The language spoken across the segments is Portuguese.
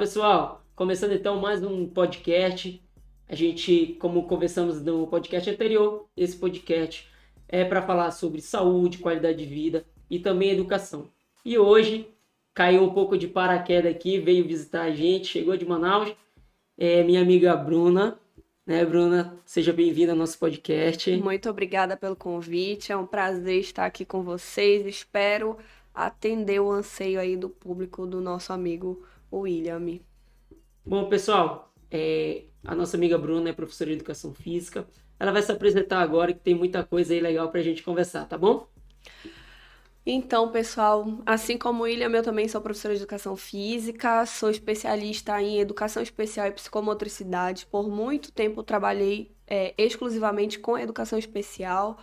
pessoal. Começando então mais um podcast. A gente, como conversamos no podcast anterior, esse podcast é para falar sobre saúde, qualidade de vida e também educação. E hoje caiu um pouco de paraquedas aqui, veio visitar a gente, chegou de Manaus, é minha amiga Bruna. Né, Bruna? Seja bem-vinda ao nosso podcast. Muito obrigada pelo convite. É um prazer estar aqui com vocês. Espero atender o anseio aí do público do nosso amigo William. Bom, pessoal, é, a nossa amiga Bruna é professora de educação física. Ela vai se apresentar agora, que tem muita coisa aí legal para a gente conversar, tá bom? Então, pessoal, assim como o William, eu também sou professora de educação física, sou especialista em educação especial e psicomotricidade. Por muito tempo trabalhei é, exclusivamente com educação especial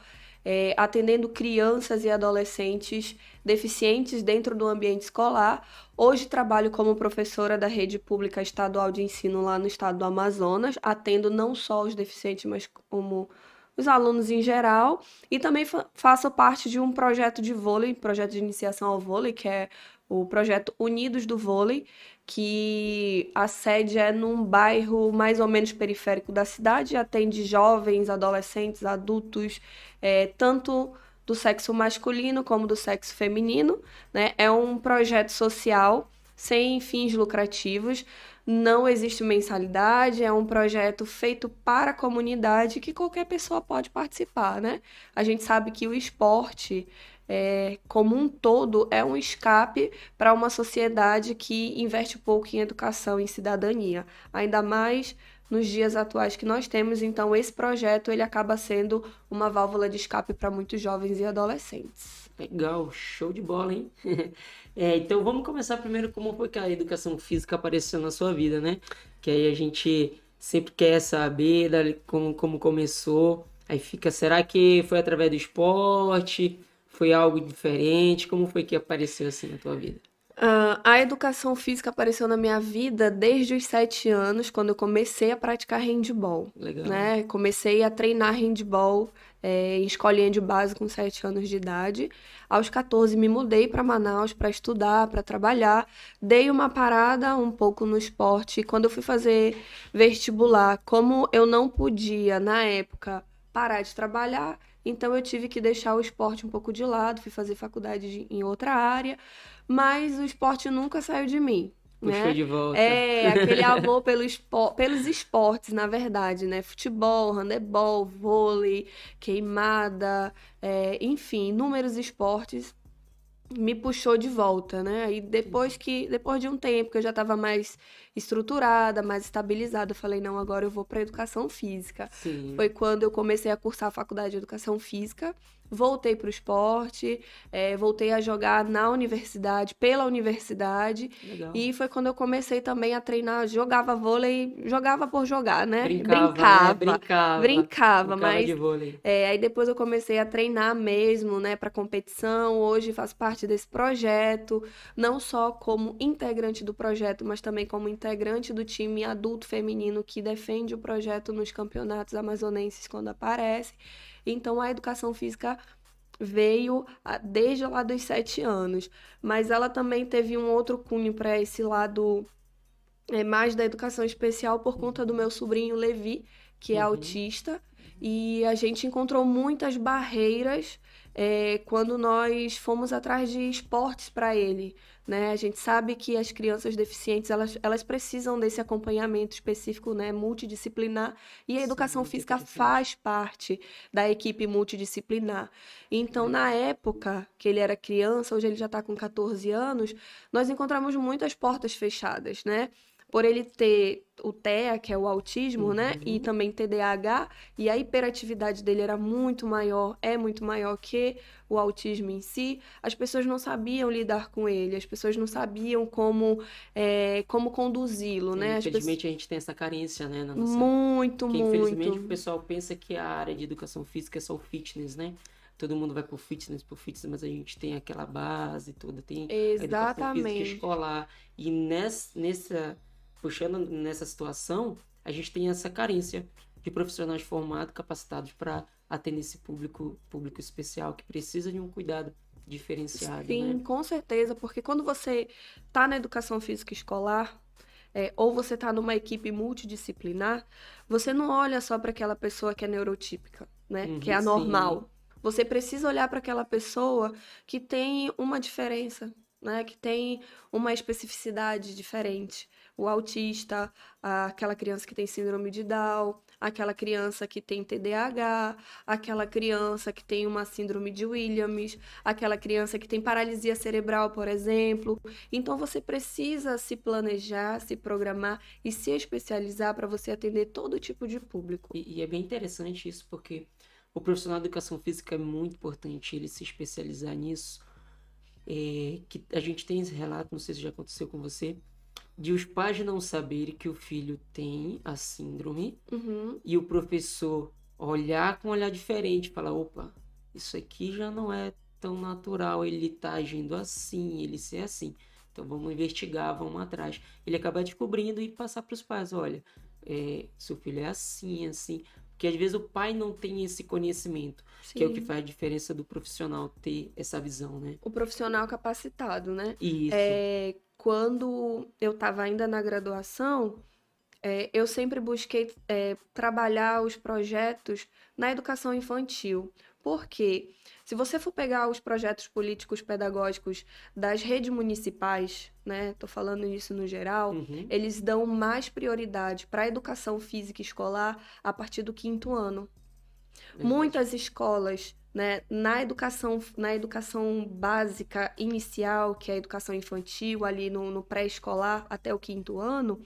é, atendendo crianças e adolescentes deficientes dentro do ambiente escolar. Hoje trabalho como professora da rede pública estadual de ensino lá no estado do Amazonas, atendo não só os deficientes, mas como os alunos em geral, e também fa faço parte de um projeto de vôlei, projeto de iniciação ao vôlei, que é o projeto Unidos do Vôlei, que a sede é num bairro mais ou menos periférico da cidade, atende jovens, adolescentes, adultos, é, tanto do sexo masculino como do sexo feminino. Né? É um projeto social sem fins lucrativos, não existe mensalidade, é um projeto feito para a comunidade que qualquer pessoa pode participar, né? A gente sabe que o esporte é, como um todo, é um escape para uma sociedade que investe pouco em educação, em cidadania. Ainda mais nos dias atuais que nós temos, então esse projeto ele acaba sendo uma válvula de escape para muitos jovens e adolescentes. Legal, show de bola, hein? é, então vamos começar primeiro como foi que a educação física apareceu na sua vida, né? Que aí a gente sempre quer saber como, como começou. Aí fica, será que foi através do esporte? Foi algo diferente? Como foi que apareceu assim na tua vida? Uh, a educação física apareceu na minha vida desde os sete anos, quando eu comecei a praticar handball. Legal. Né? Comecei a treinar handball é, em escolinha de base com sete anos de idade. Aos 14 me mudei para Manaus para estudar, para trabalhar. Dei uma parada um pouco no esporte. Quando eu fui fazer vestibular, como eu não podia, na época, parar de trabalhar, então eu tive que deixar o esporte um pouco de lado, fui fazer faculdade de, em outra área, mas o esporte nunca saiu de mim. Puxou né? de volta. É, aquele amor pelo espo pelos esportes, na verdade, né? Futebol, handebol, vôlei, queimada, é, enfim, inúmeros esportes me puxou de volta, né? Aí depois que depois de um tempo que eu já estava mais estruturada, mais estabilizada, eu falei não, agora eu vou para educação física. Sim. Foi quando eu comecei a cursar a faculdade de educação física voltei para o esporte, é, voltei a jogar na universidade, pela universidade. Legal. E foi quando eu comecei também a treinar, jogava vôlei, jogava por jogar, né? Brincava. Brincava. Né? Brincava, brincava mas. De vôlei. É, aí depois eu comecei a treinar mesmo, né, para competição. Hoje faço parte desse projeto, não só como integrante do projeto, mas também como integrante do time adulto feminino que defende o projeto nos campeonatos amazonenses quando aparece. Então a educação física veio desde lá dos sete anos, mas ela também teve um outro cunho para esse lado é, mais da educação especial por conta do meu sobrinho Levi, que é uhum. autista, e a gente encontrou muitas barreiras é, quando nós fomos atrás de esportes para ele. Né? A gente sabe que as crianças deficientes elas, elas precisam desse acompanhamento específico, né, multidisciplinar, e a educação Sim, física faz parte da equipe multidisciplinar. Então, na época que ele era criança, hoje ele já está com 14 anos, nós encontramos muitas portas fechadas, né? Por ele ter o TEA, que é o autismo, uhum. né? E uhum. também TDAH, e a hiperatividade dele era muito maior, é muito maior que o autismo em si, as pessoas não sabiam lidar com ele, as pessoas não sabiam como, é, como conduzi-lo, né? Infelizmente pessoas... a gente tem essa carência, né? Nossa... Muito, Porque, muito. Infelizmente o pessoal pensa que a área de educação física é só o fitness, né? todo mundo vai pro fitness, pro fitness, mas a gente tem aquela base toda, tem Exatamente. a educação física escolar. E nessa, nessa puxando nessa situação, a gente tem essa carência de profissionais formados, capacitados para atender esse público, público especial que precisa de um cuidado diferenciado. Sim, né? com certeza, porque quando você está na educação física escolar, é, ou você está numa equipe multidisciplinar, você não olha só para aquela pessoa que é neurotípica, né? Uhum, que é anormal. Você precisa olhar para aquela pessoa que tem uma diferença, né? Que tem uma especificidade diferente. O autista, aquela criança que tem síndrome de Down, aquela criança que tem TDAH, aquela criança que tem uma síndrome de Williams, aquela criança que tem paralisia cerebral, por exemplo. Então você precisa se planejar, se programar e se especializar para você atender todo tipo de público. E, e é bem interessante isso, porque o profissional de educação física é muito importante ele se especializar nisso. É, que a gente tem esse relato, não sei se já aconteceu com você, de os pais não saberem que o filho tem a síndrome Uhum. e o professor olhar com um olhar diferente, falar, opa, isso aqui já não é tão natural, ele tá agindo assim, ele ser assim. Então vamos investigar, vamos atrás. Ele acaba descobrindo e passar para os pais, olha, é, seu filho é assim, assim. Porque às vezes o pai não tem esse conhecimento, que é o que Sim. faz a diferença do profissional ter essa visão, né? O profissional capacitado, né? Isso. É, quando eu estava ainda na graduação, é, eu sempre busquei é, trabalhar os projetos na educação infantil. Por quê? Se você for pegar os projetos políticos pedagógicos das redes municipais, né? Tô falando isso no geral, Uhum. eles dão mais prioridade para a educação física escolar a partir do quinto ano. Verdade. Muitas escolas, né, na educação, na educação básica inicial, que é a educação infantil, ali no, no pré-escolar até o quinto ano,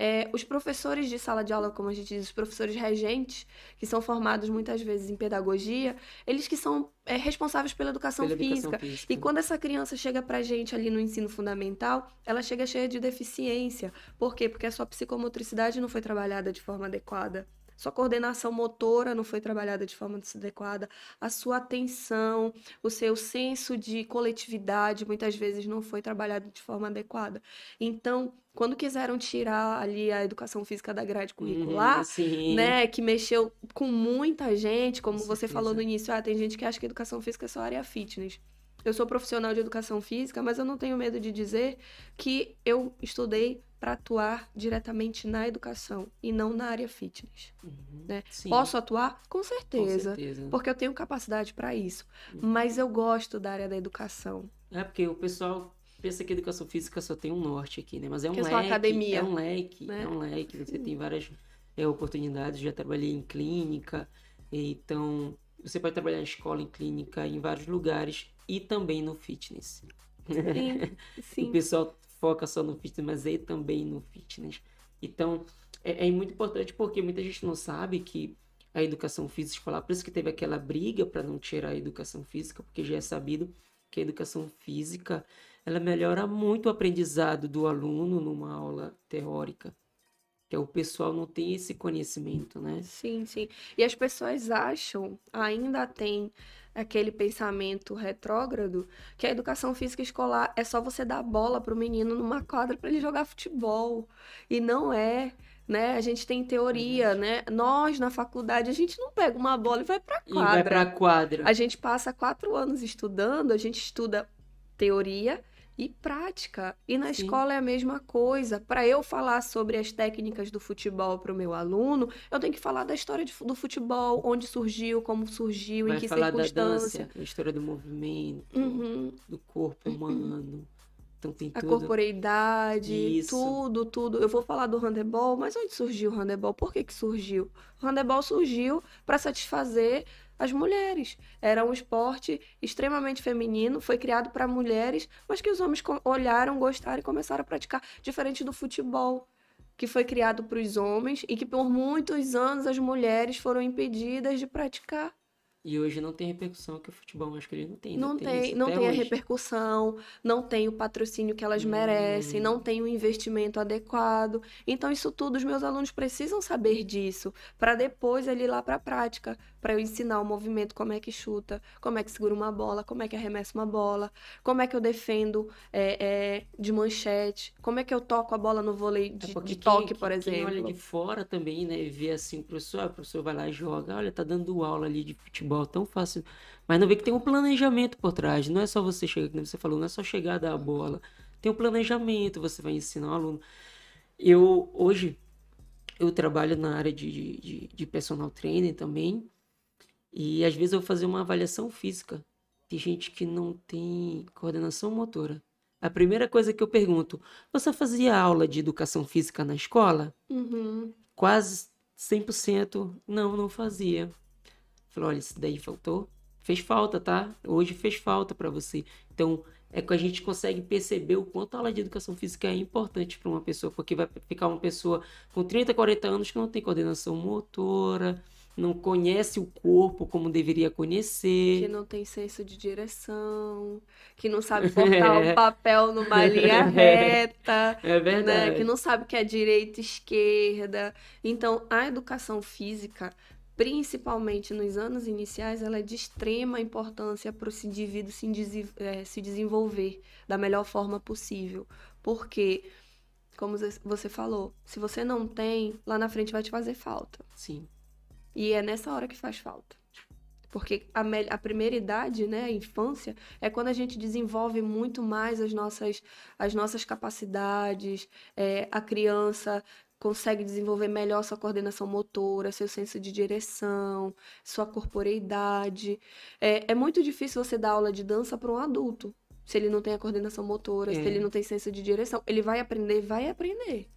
é, os professores de sala de aula, como a gente diz, os professores regentes, que são formados muitas vezes em pedagogia, eles que são é, responsáveis pela educação Pela educação física. física. E quando essa criança chega pra gente ali no ensino fundamental, ela chega cheia de deficiência. Por quê? Porque a sua psicomotricidade não foi trabalhada de forma adequada. Sua coordenação motora não foi trabalhada de forma adequada. A sua atenção, o seu senso de coletividade muitas vezes não foi trabalhado de forma adequada. Então, quando quiseram tirar ali a educação física da grade curricular, Uhum, né, que mexeu com muita gente, como Com você falou no certeza. início, ah, tem gente que acha que educação física é só área fitness. Eu sou profissional de educação física, mas eu não tenho medo de dizer que eu estudei para atuar diretamente na educação e não na área fitness. Uhum, né? Posso atuar? Com com certeza, certeza. porque eu tenho capacidade para isso. Uhum. Mas eu gosto da área da educação. É porque o pessoal pensa que educação física só tem um norte aqui, né? Mas é um é leque, academia, é um leque, né? é um leque. Você tem várias é, oportunidades. Já trabalhei em clínica, então você pode trabalhar em escola, em clínica, em vários lugares e também no fitness. Sim, O sim. pessoal foca só no fitness, mas é também no fitness. Então, é, é muito importante porque muita gente não sabe que a educação física escolar, por isso que teve aquela briga para não tirar a educação física, porque já é sabido que a educação física ela melhora muito o aprendizado do aluno numa aula teórica. Que o pessoal não tem esse conhecimento, né? Sim, sim. E as pessoas acham, ainda tem aquele pensamento retrógrado, que a educação física escolar é só você dar bola pro menino numa quadra para ele jogar futebol. E não é, né? A gente tem teoria, né? Nós, na faculdade, a gente não pega uma bola e vai pra E vai quadra. pra quadra. A gente passa quatro anos estudando, a gente estuda teoria e prática. E na Sim. escola é a mesma coisa. Para eu falar sobre as técnicas do futebol para o meu aluno, eu tenho que falar da história de do futebol, onde surgiu, como surgiu, em Vai que falar da circunstância. dança, a história do movimento, Uhum. do corpo humano. Então tem A tudo. corporeidade, Isso. tudo, tudo. Eu vou falar do handebol, mas onde surgiu o handebol? Por que que surgiu? O handebol surgiu para satisfazer as mulheres. Era um esporte extremamente feminino, foi criado para mulheres, mas que os homens olharam, gostaram e começaram a praticar, diferente do futebol, que foi criado para os homens e que por muitos anos as mulheres foram impedidas de praticar. E hoje não tem repercussão que o futebol masculino tem. ainda Não tem, isso não tem a repercussão, não tem o patrocínio que elas merecem, Hum. não tem o investimento adequado. Então, isso tudo os meus alunos precisam saber disso, para depois ele ir lá para a prática, para eu ensinar o movimento, como é que chuta, como é que segura uma bola, como é que arremessa uma bola, como é que eu defendo é, é, de manchete, como é que eu toco a bola no vôlei É de, porque de toque, quem- por Quem olha exemplo. de fora também, né, e vê assim o professor, ah, o professor vai lá e joga, olha, tá dando aula ali de futebol, tão fácil. Mas não vê que tem um planejamento por trás, não é só você chegar, como você falou, não é só chegar a dar a bola. Tem um planejamento, você vai ensinar o aluno. Eu, hoje, eu trabalho na área de, de, de personal trainer também. E às vezes eu vou fazer uma avaliação física. Tem gente que não tem coordenação motora. A primeira coisa que eu pergunto: você fazia aula de educação física na escola? Uhum. Quase 100% não, não fazia. Falei: olha, isso daí faltou. Fez falta, tá? Hoje fez falta para você. Então, é que a gente consegue perceber o quanto a aula de educação física é importante para uma pessoa, porque vai ficar uma pessoa com 30, 40 anos que não tem coordenação motora, não conhece o corpo como deveria conhecer. Que não tem senso de direção, que não sabe cortar o papel numa linha reta. É verdade. Né? Que não sabe o que é direita e esquerda. Então, a educação física, principalmente nos anos iniciais, ela é de extrema importância para esse indivíduo se, é, se desenvolver da melhor forma possível. Porque, como você falou, se você não tem, lá na frente vai te fazer falta. Sim. E é nessa hora que faz falta. Porque a, a, primeira idade, né, a infância, é quando a gente desenvolve muito mais as nossas, as nossas capacidades, é, a criança consegue desenvolver melhor sua coordenação motora, seu senso de direção, sua corporeidade. É, é muito difícil você dar aula de dança para um adulto, se ele não tem a coordenação motora, é. se ele não tem senso de direção. Ele vai aprender, vai aprender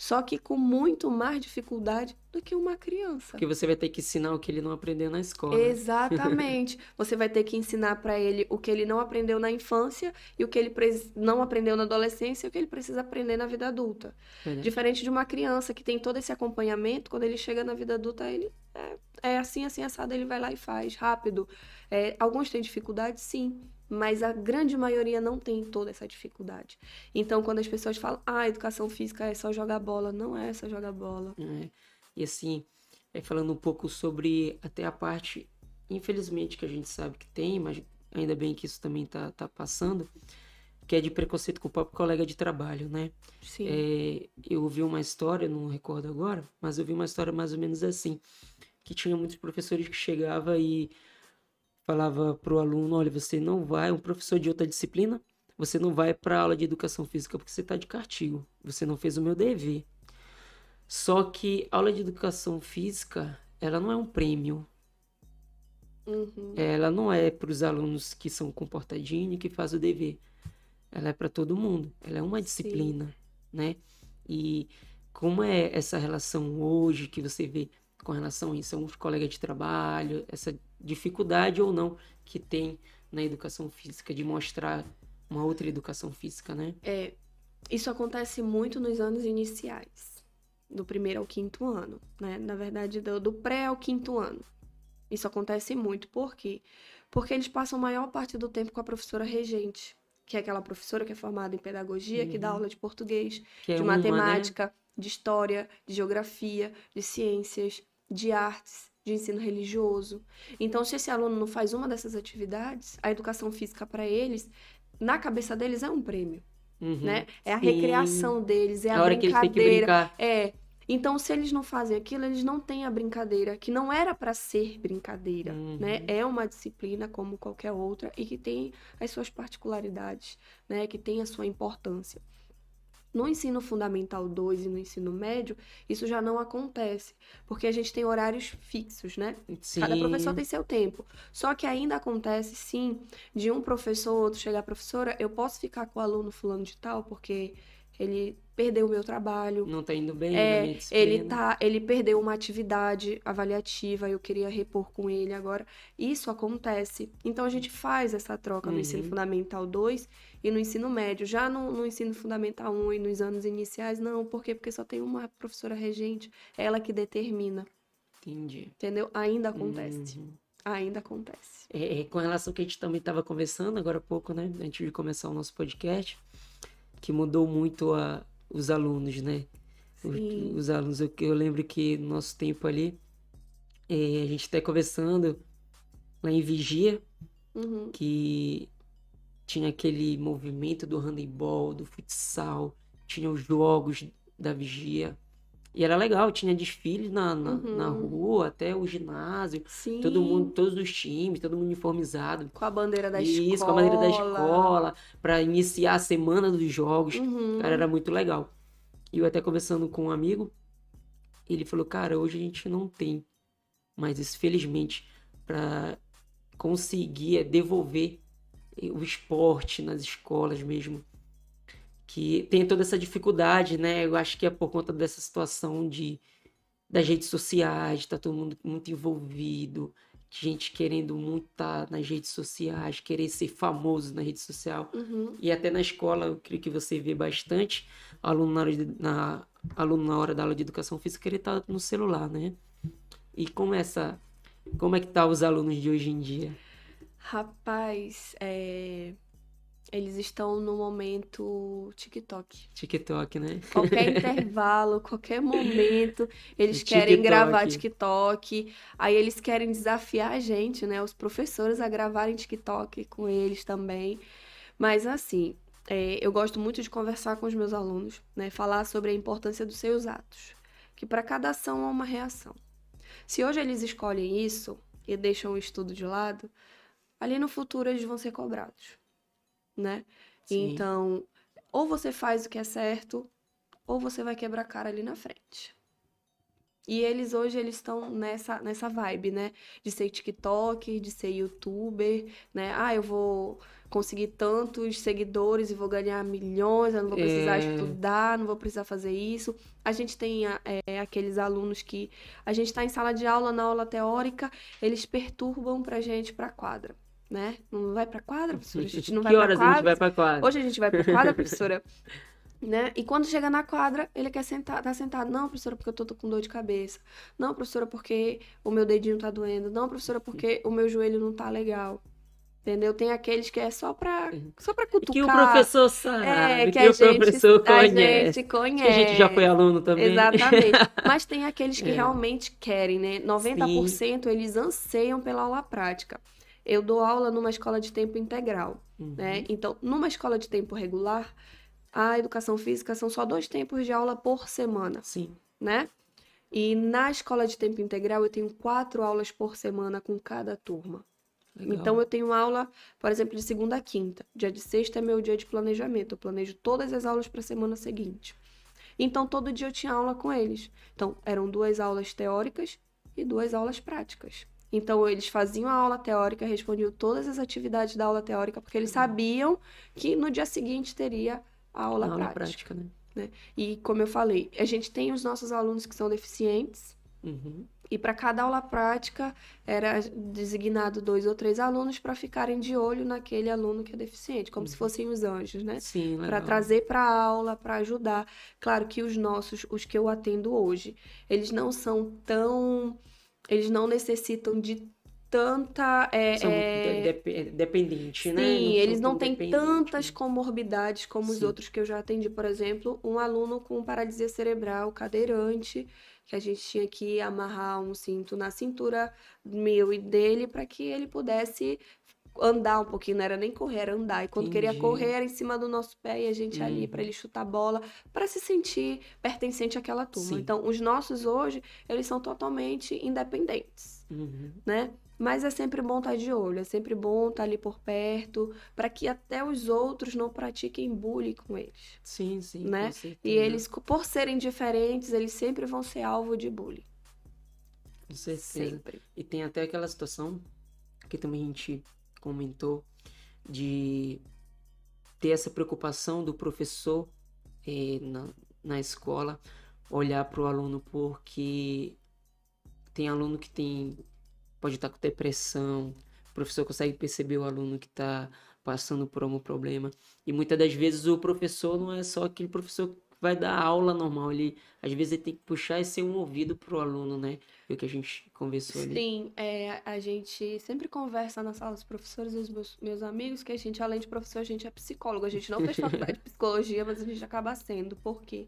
só que com muito mais dificuldade do que uma criança. Porque você vai ter que ensinar o que ele não aprendeu na escola. Exatamente. você vai ter que ensinar para ele o que ele não aprendeu na infância e o que ele não aprendeu na adolescência e o que ele precisa aprender na vida adulta. É. Diferente de uma criança que tem todo esse acompanhamento, quando ele chega na vida adulta, ele é, é assim, assim, assado, ele vai lá e faz rápido. É, alguns têm dificuldade, sim mas a grande maioria não tem toda essa dificuldade. Então, quando as pessoas falam, ah, educação física é só jogar bola, não é só jogar bola. É. E assim, é, falando um pouco sobre até a parte, infelizmente, que a gente sabe que tem, mas ainda bem que isso também tá, tá passando, que é de preconceito com o próprio colega de trabalho, né? Sim. É, eu ouvi uma história, não recordo agora, mas eu vi uma história mais ou menos assim, que tinha muitos professores que chegava e falava para o aluno: olha, você não vai, um professor de outra disciplina, você não vai para aula de educação física porque você está de castigo, você não fez o meu dever. Só que aula de educação física, ela não é um prêmio. Uhum. Ela não é para os alunos que são comportadinhos e que fazem o dever. Ela é para todo mundo. Ela é uma disciplina, Sim. né? E como é essa relação hoje que você vê com relação a isso, alguns colegas de trabalho, essa dificuldade ou não que tem na educação física de mostrar uma outra educação física, né? É, isso acontece muito nos anos iniciais, do primeiro ao quinto ano, né? Na verdade, do, do pré ao quinto ano. Isso acontece muito, por quê? Porque eles passam a maior parte do tempo com a professora regente, que é aquela professora que é formada em pedagogia, uhum. que dá uhum. aula de português, que é de é matemática, uma, né? de história, de geografia, de ciências, de artes, de ensino religioso. Então, se esse aluno não faz uma dessas atividades, a educação física para eles, na cabeça deles, é um prêmio. Uhum, né? É a sim. recreação deles, é a, a hora brincadeira. Que eles têm que brincar. É. Então, se eles não fazem aquilo, eles não têm a brincadeira, que não era para ser brincadeira, uhum. né? É uma disciplina como qualquer outra e que tem as suas particularidades, né? Que tem a sua importância. No ensino fundamental 2 e no ensino médio, isso já não acontece, porque a gente tem horários fixos, né? Sim. Cada professor tem seu tempo. Só que ainda acontece, sim, de um professor ou outro chegar, professora, eu posso ficar com o aluno fulano de tal, porque ele perdeu o meu trabalho. Não tá indo bem, é, ele tá, ele perdeu uma atividade avaliativa, eu queria repor com ele agora. Isso acontece. Então a gente faz essa troca uhum. no ensino fundamental 2 e no ensino médio. Já no, no, ensino fundamental 1 e nos anos iniciais, não. Por quê? Porque só tem uma professora regente, é ela que determina. Entendi. Entendeu? Ainda acontece. Uhum. Ainda acontece. É, é, com relação ao que a gente também estava conversando agora há pouco, né? Antes de começar o nosso podcast que mudou muito a, os alunos, né? Os, os, alunos, eu, eu lembro que no nosso tempo ali, é, a gente até conversando lá em Vigia, uhum. que tinha aquele movimento do handebol, do futsal, tinha os jogos da Vigia. E era legal, tinha desfile na, na, uhum. na, rua, até o ginásio. Sim. Todo mundo, todos os times, todo mundo uniformizado. Com a bandeira da Isso, escola. Isso, com a bandeira da escola, para iniciar a semana dos jogos. Uhum. Cara, era muito legal. E eu até conversando com um amigo, ele falou, cara, hoje a gente não tem mais isso, felizmente, para conseguir é, devolver o esporte nas escolas mesmo. Que tem toda essa dificuldade, né? Eu acho que é por conta dessa situação de das redes sociais, tá todo mundo muito envolvido, gente querendo muito estar tá nas redes sociais, querer ser famoso na rede social. Uhum. E até na escola, eu creio que você vê bastante aluno na hora, de, na, aluno na hora da aula de educação física querer estar tá no celular, né? E como é essa, como é que tá os alunos de hoje em dia? Rapaz, é... eles estão no momento TikTok. TikTok, né? Qualquer intervalo, qualquer momento, eles querem gravar TikTok. Aí eles querem desafiar a gente, né? Os professores a gravarem TikTok com eles também. Mas assim, é, eu gosto muito de conversar com os meus alunos, né? Falar sobre a importância dos seus atos. Que para cada ação há uma reação. Se hoje eles escolhem isso e deixam o estudo de lado, ali no futuro eles vão ser cobrados, né? Sim. Então, ou você faz o que é certo, ou você vai quebrar a cara ali na frente. E eles hoje eles estão nessa nessa vibe, né? De ser TikTok, de ser youtuber, né? Ah, eu vou conseguir tantos seguidores e vou ganhar milhões, eu não vou precisar é... estudar, não vou precisar fazer isso. A gente tem é, aqueles alunos que a gente está em sala de aula, na aula teórica, eles perturbam pra gente pra quadra né? Não vai pra quadra, professora? A gente não vai que horas pra quadra. a gente vai pra quadra? Hoje a gente vai pra quadra, professora. né? E quando chega na quadra, ele quer sentar, tá sentado. Não, professora, porque eu tô, tô, com dor de cabeça. Não, professora, porque o meu dedinho tá doendo. Não, professora, porque o meu joelho não tá legal. Entendeu? Tem aqueles que é só pra, só pra cutucar. Que o professor sabe, é, que, que a o gente, professor conhece. A gente conhece. Que a gente já foi aluno também. Exatamente. Mas tem aqueles que é. realmente querem, né? 90% Sim. eles anseiam pela aula prática. Eu dou aula numa escola de tempo integral, uhum. né? Então, numa escola de tempo regular, a educação física são só dois tempos de aula por semana. Sim. Né? E na escola de tempo integral, eu tenho quatro aulas por semana com cada turma. Legal. Então, eu tenho aula, por exemplo, de segunda a quinta. Dia de sexta é meu dia de planejamento. Eu planejo todas as aulas para a semana seguinte. Então, todo dia eu tinha aula com eles. Então, eram duas aulas teóricas e duas aulas práticas. Então, eles faziam a aula teórica, respondiam todas as atividades da aula teórica, porque eles sabiam que no dia seguinte teria a aula, a aula prática. prática né? Né? E, como eu falei, a gente tem os nossos alunos que são deficientes, uhum. e para cada aula prática era designado dois ou três alunos para ficarem de olho naquele aluno que é deficiente, como uhum. se fossem os anjos, né? Sim, Para trazer para a aula, para ajudar. Claro que os nossos, os que eu atendo hoje, eles não são tão eles não necessitam de tanta. É, São é... de, dependente, Sim, né? Sim, eles não têm tantas comorbidades como Sim. os outros que eu já atendi. Por exemplo, um aluno com paralisia cerebral, cadeirante, que a gente tinha que amarrar um cinto na cintura meu e dele para que ele pudesse andar um pouquinho, não era nem correr, era andar. E quando Entendi. queria correr, era em cima do nosso pé e a gente ali para uhum. ele chutar a bola, para se sentir pertencente àquela turma. Sim. Então, os nossos hoje, eles são totalmente independentes, uhum. né? Mas é sempre bom estar tá de olho, é sempre bom estar tá ali por perto, para que até os outros não pratiquem bullying com eles. Sim, sim. Né? E eles, por serem diferentes, eles sempre vão ser alvo de bullying. Com certeza. Sempre. E tem até aquela situação que também a gente comentou de ter essa preocupação do professor eh, na, na escola olhar para o aluno porque tem aluno que tem pode estar com depressão, o professor consegue perceber o aluno que está passando por algum problema. E muitas das vezes o professor não é só aquele professor vai dar aula normal. Ele, às vezes, ele tem que puxar e ser um ouvido pro aluno, né? Foi o que a gente conversou ali. Sim, é, a gente sempre conversa na sala dos professores e os meus, meus amigos que a gente, além de professor, a gente é psicólogo. A gente não fez faculdade de psicologia, mas a gente acaba sendo. Por quê?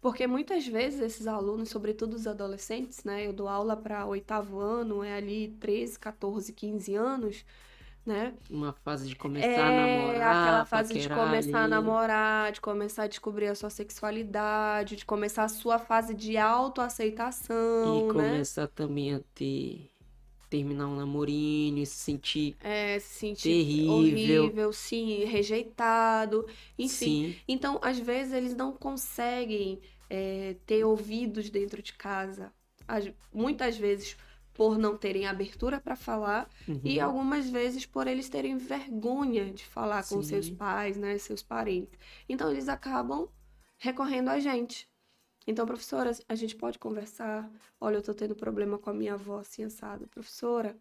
Porque muitas vezes esses alunos, sobretudo os adolescentes, né? Eu dou aula para oitavo ano, é ali 13, 14, 15 anos né? Uma fase de começar é, a namorar. Aquela fase de começar ali. a namorar, de começar a descobrir a sua sexualidade, de começar a sua fase de autoaceitação. E né? começar também a ter terminar um namorinho e se sentir É, se sentir terrível. horrível, sim, rejeitado, enfim. Sim, Então, às vezes, eles não conseguem é, ter ouvidos dentro de casa. Às- muitas vezes por não terem abertura para falar e uhum, algumas vezes por eles terem vergonha de falar com seus sim, pais, né, seus parentes. Então, eles acabam recorrendo a gente. Então, professora, a gente pode conversar? Olha, eu tô tendo problema com a minha avó, assim, assado. Professora,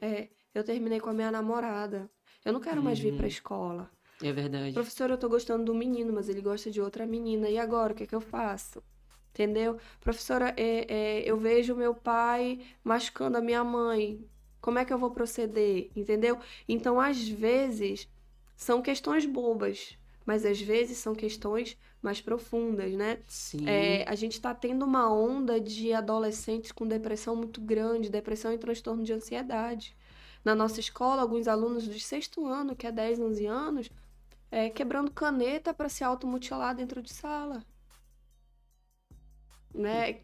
é, eu terminei com a minha namorada. Eu não quero mais vir pra uhum, escola. é verdade. Professora, eu tô gostando do menino, mas ele gosta de outra menina. E agora, o que é que eu faço? Entendeu? Professora, é, é, eu vejo meu pai machucando a minha mãe. Como é que eu vou proceder? Entendeu? Então, às vezes, são questões bobas, mas às vezes são questões mais profundas, né? Sim, É, a gente está tendo uma onda de adolescentes com depressão muito grande, depressão e transtorno de ansiedade. Na nossa escola, alguns alunos do sexto ano, que é 10, 11 anos, é, quebrando caneta para se automutilar dentro de sala, né?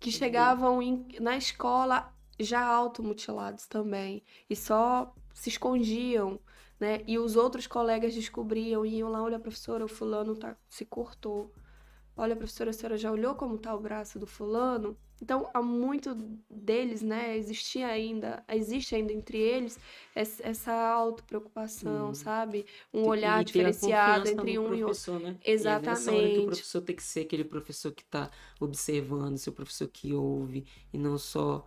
Que chegavam em- na escola já automutilados também e só se escondiam, né? E os outros colegas descobriam e iam lá, olha, professora, o fulano tá, se cortou. Olha, professora, a senhora já olhou como tá o braço do fulano? Então, há muito deles, né, existia ainda, existe ainda entre eles es- essa autopreocupação, hum. sabe? Um olhar diferenciado entre um e outro. professor, né? É hora que o Exatamente. professor tem que ser aquele professor que está observando, seu professor que ouve, e não só,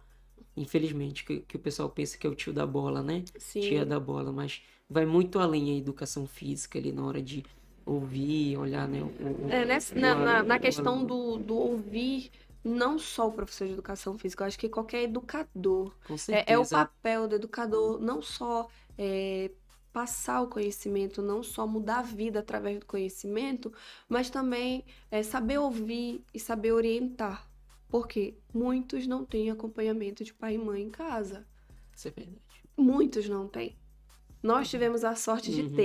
infelizmente, que, que o pessoal pensa que é o tio da bola, né? Tia Sim. da bola, mas vai muito além a educação física ali na hora de ouvir, olhar, né? O, o, É, nessa- o na, na, na o questão do, do ouvir, não só o professor de educação física, eu acho que qualquer educador. Com É, é o certeza. papel do educador não só é, passar o conhecimento, não só mudar a vida através do conhecimento, mas também é, saber ouvir e saber orientar. Porque muitos não têm acompanhamento de pai e mãe em casa. Isso é verdade. Muitos não têm. Nós tivemos a sorte de Uhum.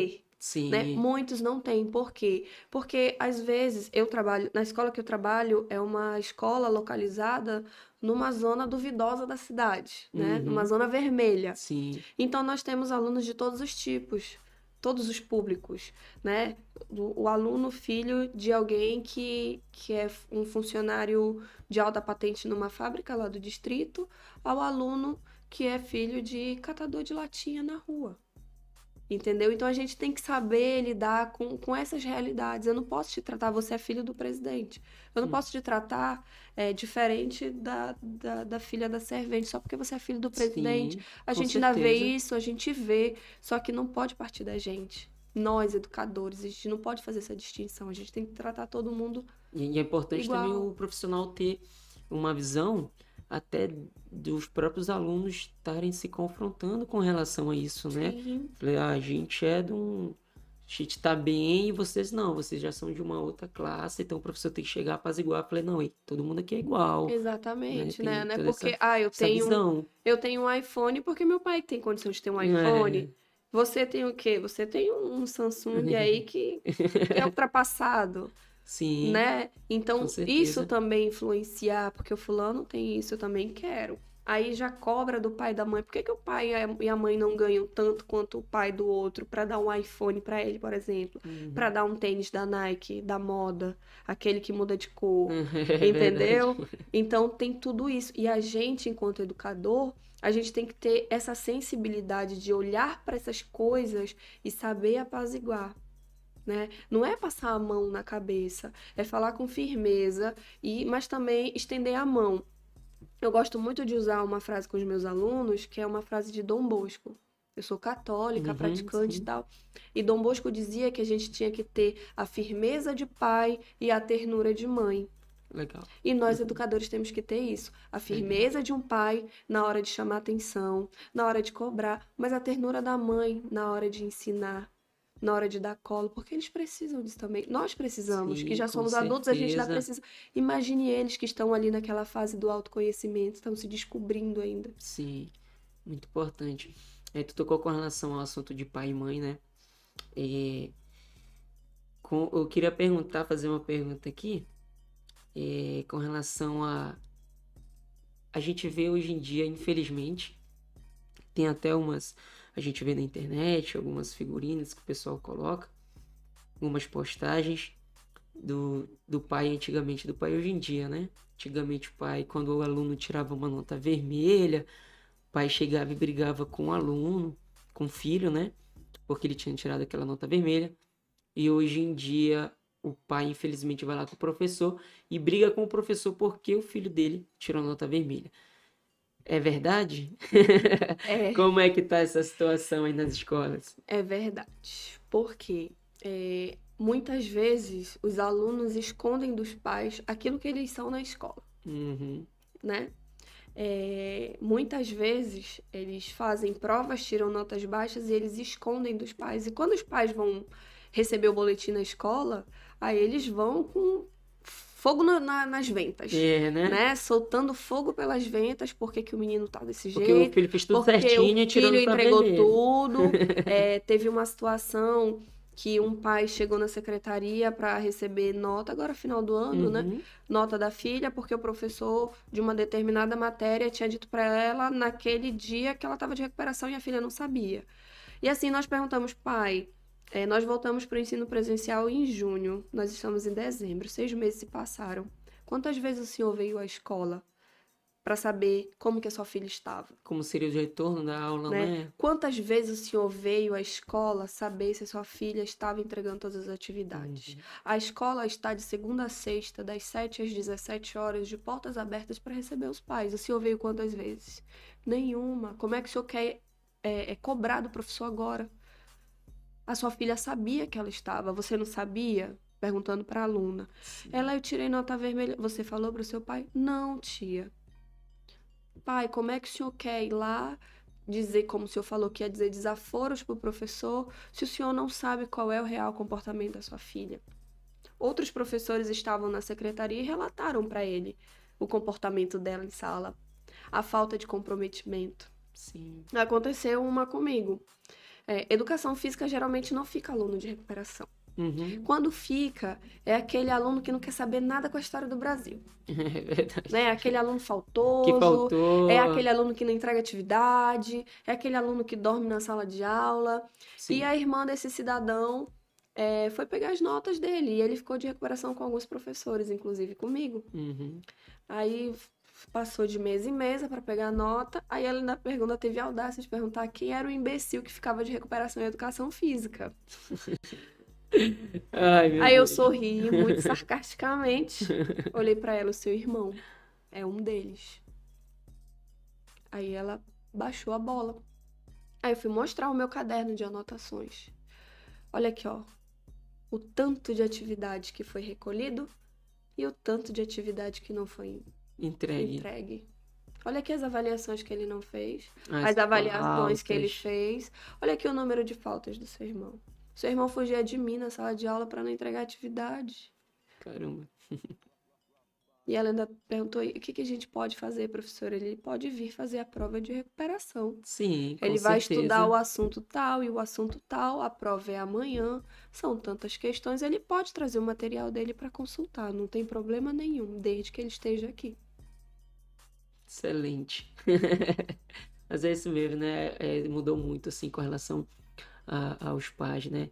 Né? Sim. Muitos não têm. Por quê? Porque às vezes eu trabalho, na escola que eu trabalho é uma escola localizada numa zona duvidosa da cidade, né? Numa Uhum. zona vermelha. Sim. Então nós temos alunos de todos os tipos, todos os públicos, né? O, o aluno filho de alguém que, que é um funcionário de alta patente numa fábrica lá do distrito, ao aluno que é filho de catador de latinha na rua. Entendeu? Então a gente tem que saber lidar com, com essas realidades. Eu não posso te tratar, você é filho do presidente. Eu não Hum. posso te tratar é, diferente da, da, da filha da servente, só porque você é filho do presidente. Sim, A gente ainda vê isso, a gente vê, só que não pode partir da gente. Nós, educadores, a gente não pode fazer essa distinção. A gente tem que tratar todo mundo E é importante também igual. o profissional ter uma visão até dos próprios alunos estarem se confrontando com relação a isso, né? Sim, Falei, ah, a gente é de um. A gente tá bem e vocês não, vocês já são de uma outra classe, então o professor tem que chegar apaziguar. Falei, não, todo mundo aqui é igual, né? exatamente, né? É toda porque, essa, ah, eu tenho, visão. eu tenho um iPhone porque meu pai tem condição de ter um iPhone. É, Você tem o quê? Você tem um Samsung aí que, que é ultrapassado, sim, né? Então, isso também influenciar, porque o fulano tem isso, eu também quero. Aí já cobra do pai e da mãe. Por que que o pai e a mãe não ganham tanto quanto o pai do outro para dar um iPhone para ele, por exemplo? Para Uhum. dar um tênis da Nike, da moda, aquele que muda de cor, É entendeu? Então tem tudo isso. E a gente, enquanto educador, a gente tem que ter essa sensibilidade de olhar para essas coisas e saber apaziguar. Né? Não é passar a mão na cabeça, é falar com firmeza e mas também estender a mão. Eu gosto muito de usar uma frase com os meus alunos, que é uma frase de Dom Bosco. Eu sou católica, Uhum, praticante e sim. tal. E Dom Bosco dizia que a gente tinha que ter a firmeza de pai e a ternura de mãe. Legal. E nós, Uhum. educadores, temos que ter isso. A Legal. firmeza de um pai na hora de chamar atenção, na hora de cobrar, mas a ternura da mãe na hora de ensinar, na hora de dar colo, porque eles precisam disso também. Nós precisamos, que Sim, já com somos adultos, a gente certeza. precisa. Imagine eles que estão ali naquela fase do autoconhecimento, estão se descobrindo ainda. Sim, muito importante. É, tu tocou com relação ao assunto de pai e mãe, né? É, com- eu queria perguntar, fazer uma pergunta aqui, é, com relação a. A gente vê hoje em dia, infelizmente, tem até umas. A gente vê na internet algumas figurinhas que o pessoal coloca, algumas postagens do, do pai antigamente, do pai hoje em dia, né? Antigamente o pai, quando o aluno tirava uma nota vermelha, o pai chegava e brigava com o aluno, com o filho, né? Porque ele tinha tirado aquela nota vermelha. E hoje em dia o pai, infelizmente, vai lá com o professor e briga com o professor porque o filho dele tirou nota vermelha. É verdade? É. Como é que tá essa situação aí nas escolas? É verdade. Porque é, muitas vezes os alunos escondem dos pais aquilo que eles são na escola. Uhum. Né? É, muitas vezes eles fazem provas, tiram notas baixas e eles escondem dos pais. E quando os pais vão receber o boletim na escola, aí eles vão com fogo na, na, nas ventas. É, né? né? Soltando fogo pelas ventas, porque que o menino tá desse porque jeito. o filho fez tudo certinho e tirou O filho entregou tudo. é, teve uma situação que um pai chegou na secretaria para receber nota, agora final do ano, né? uhum. né? Nota da filha, porque o professor de uma determinada matéria tinha dito para ela naquele dia que ela estava de recuperação e a filha não sabia. E assim nós perguntamos, pai, é, nós voltamos para o ensino presencial em junho, nós estamos em dezembro, seis meses se passaram. Quantas vezes o senhor veio à escola para saber como que a sua filha estava? Como seria o retorno da aula, né? né? Quantas vezes o senhor veio à escola saber se a sua filha estava entregando todas as atividades? Uhum. A escola está de segunda a sexta, das 7 às 17 horas, de portas abertas para receber os pais. O senhor veio quantas vezes? Nenhuma. Como é que o senhor quer é, é cobrar do professor agora? A sua filha sabia que ela estava, você não sabia? Perguntando para a aluna. Sim. Ela, eu tirei nota vermelha. Você falou para o seu pai? Não, tia. Pai, como é que o senhor quer ir lá dizer, como o senhor falou que ia dizer desaforos para o professor, se o senhor não sabe qual é o real comportamento da sua filha? Outros professores estavam na secretaria e relataram para ele o comportamento dela em sala, a falta de comprometimento. Sim. Aconteceu uma comigo. É, educação física geralmente não fica aluno de recuperação. Uhum. Quando fica, é aquele aluno que não quer saber nada com a história do Brasil. É verdade. Né? Aquele aluno faltoso. Que faltou. É aquele aluno que não entrega atividade. É aquele aluno que dorme na sala de aula. Sim. E a irmã desse cidadão é, foi pegar as notas dele. E ele ficou de recuperação com alguns professores, inclusive comigo. Uhum. Aí passou de mesa em mesa para pegar a nota. Aí ela ainda pergunta, teve a audácia de perguntar quem era o imbecil que ficava de recuperação em educação física. Ai, Aí eu sorri muito sarcasticamente. Olhei para ela, o seu irmão é um deles. Aí ela baixou a bola. Aí eu fui mostrar o meu caderno de anotações. Olha aqui, ó. O tanto de atividade que foi recolhido e o tanto de atividade que não foi entregue. entregue. Olha aqui as avaliações que ele não fez, as, as avaliações que ele fez. Olha aqui o número de faltas do seu irmão. Seu irmão fugia de mim na sala de aula para não entregar atividade. Caramba. E ela ainda perguntou: o que, que a gente pode fazer, professor? Ele pode vir fazer a prova de recuperação. Sim, com Ele certeza. vai estudar o assunto tal e o assunto tal, a prova é amanhã. São tantas questões, ele pode trazer o material dele para consultar, não tem problema nenhum, desde que ele esteja aqui. Excelente. Mas é isso mesmo, né? É, mudou muito, assim, com relação a, aos pais, né?